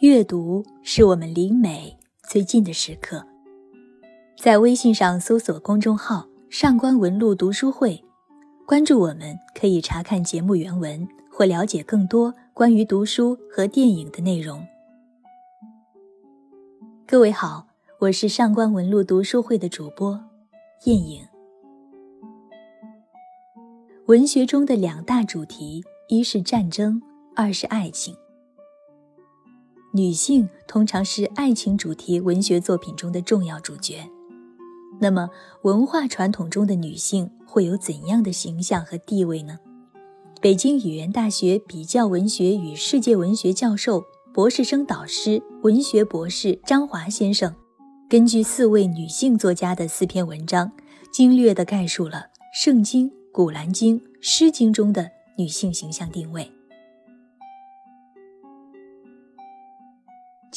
阅读是我们离美最近的时刻。在微信上搜索公众号“上官文露读书会”，关注我们，可以查看节目原文或了解更多关于读书和电影的内容。各位好，我是上官文露读书会的主播艳影。文学中的两大主题，一是战争，二是爱情。女性通常是爱情主题文学作品中的重要主角。那么，文化传统中的女性会有怎样的形象和地位呢？北京语言大学比较文学与世界文学教授、博士生导师、文学博士张华先生，根据四位女性作家的四篇文章，精略地概述了《圣经》《古兰经》《诗经》中的女性形象定位。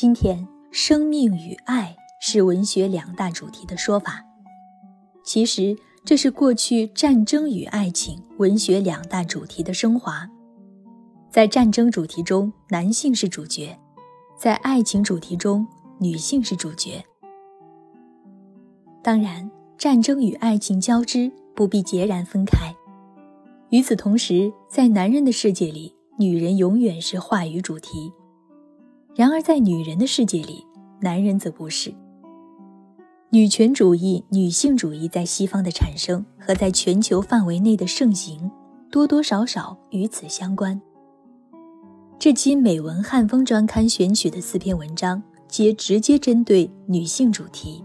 今天，生命与爱是文学两大主题的说法。其实，这是过去战争与爱情文学两大主题的升华。在战争主题中，男性是主角；在爱情主题中，女性是主角。当然，战争与爱情交织，不必截然分开。与此同时，在男人的世界里，女人永远是话语主题。然而，在女人的世界里，男人则不是。女权主义、女性主义在西方的产生和在全球范围内的盛行，多多少少与此相关。这期美文汉风专刊选取的四篇文章，皆直接针对女性主题，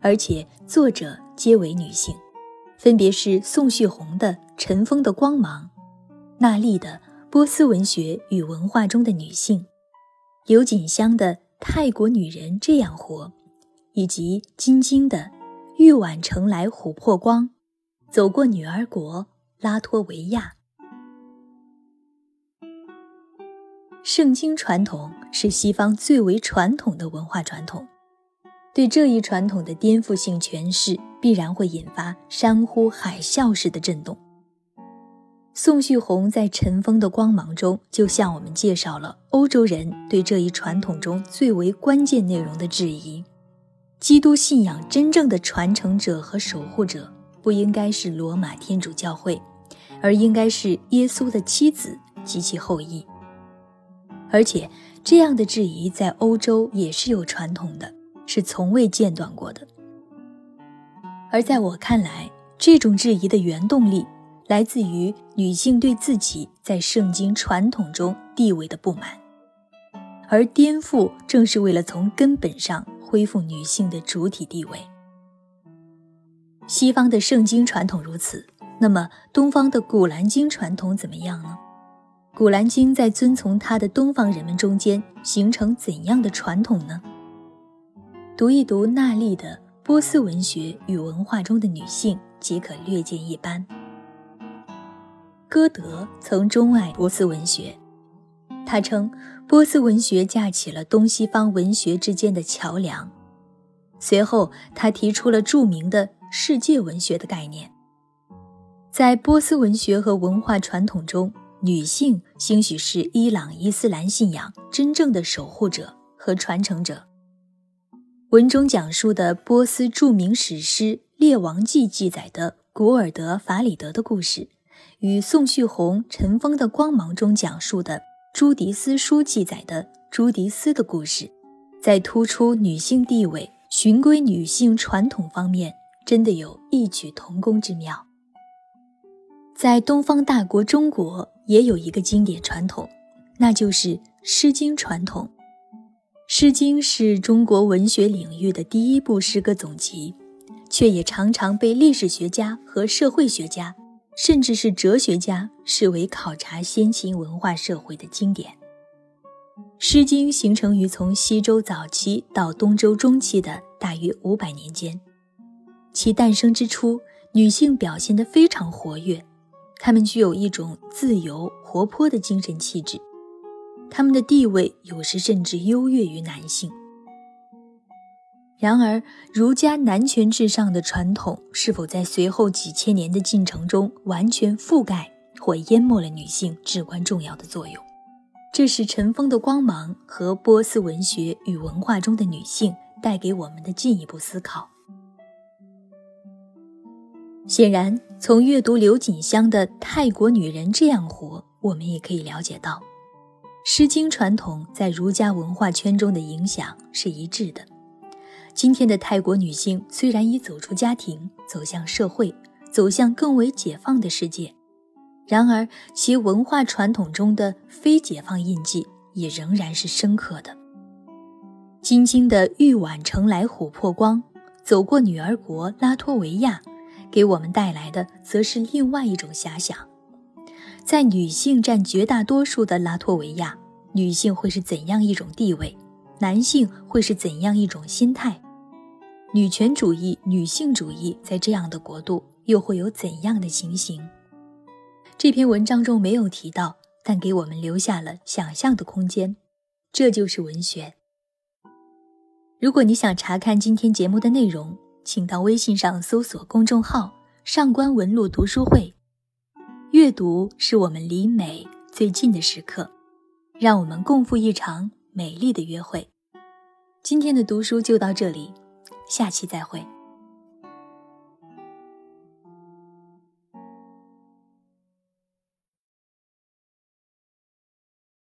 而且作者皆为女性，分别是宋旭红的《尘封的光芒》，娜丽的《波斯文学与文化中的女性》。刘锦香的《泰国女人这样活》，以及金晶的《玉碗盛来琥珀光》，走过女儿国拉脱维亚。圣经传统是西方最为传统的文化传统，对这一传统的颠覆性诠释，必然会引发山呼海啸式的震动。宋旭红在《尘封的光芒》中就向我们介绍了欧洲人对这一传统中最为关键内容的质疑：基督信仰真正的传承者和守护者不应该是罗马天主教会，而应该是耶稣的妻子及其后裔。而且，这样的质疑在欧洲也是有传统的，是从未间断过的。而在我看来，这种质疑的原动力。来自于女性对自己在圣经传统中地位的不满，而颠覆正是为了从根本上恢复女性的主体地位。西方的圣经传统如此，那么东方的古兰经传统怎么样呢？古兰经在遵从它的东方人们中间形成怎样的传统呢？读一读那丽的《波斯文学与文化中的女性》，即可略见一斑。歌德曾钟爱波斯文学，他称波斯文学架起了东西方文学之间的桥梁。随后，他提出了著名的世界文学的概念。在波斯文学和文化传统中，女性兴许是伊朗伊斯兰信仰真正的守护者和传承者。文中讲述的波斯著名史诗《列王纪》记载的古尔德法里德的故事。与宋旭红《尘封的光芒》中讲述的朱迪斯书记载的朱迪斯的故事，在突出女性地位、循规女性传统方面，真的有异曲同工之妙。在东方大国中国，也有一个经典传统，那就是《诗经》传统。《诗经》是中国文学领域的第一部诗歌总集，却也常常被历史学家和社会学家。甚至是哲学家视为考察先秦文化社会的经典，《诗经》形成于从西周早期到东周中期的大约五百年间。其诞生之初，女性表现得非常活跃，她们具有一种自由活泼的精神气质，她们的地位有时甚至优越于男性。然而，儒家男权至上的传统是否在随后几千年的进程中完全覆盖或淹没了女性至关重要的作用？这是尘封的光芒和波斯文学与文化中的女性带给我们的进一步思考。显然，从阅读刘锦香的《泰国女人这样活》，我们也可以了解到，《诗经》传统在儒家文化圈中的影响是一致的。今天的泰国女性虽然已走出家庭，走向社会，走向更为解放的世界，然而其文化传统中的非解放印记也仍然是深刻的。金晶的玉碗盛来琥珀光，走过女儿国拉脱维亚。给我们带来的则是另外一种遐想，在女性占绝大多数的拉脱维亚，女性会是怎样一种地位？男性会是怎样一种心态？女权主义、女性主义在这样的国度又会有怎样的情形？这篇文章中没有提到，但给我们留下了想象的空间。这就是文学。如果你想查看今天节目的内容，请到微信上搜索公众号“上官文露读书会”。阅读是我们离美最近的时刻，让我们共赴一场美丽的约会。今天的读书就到这里，下期再会。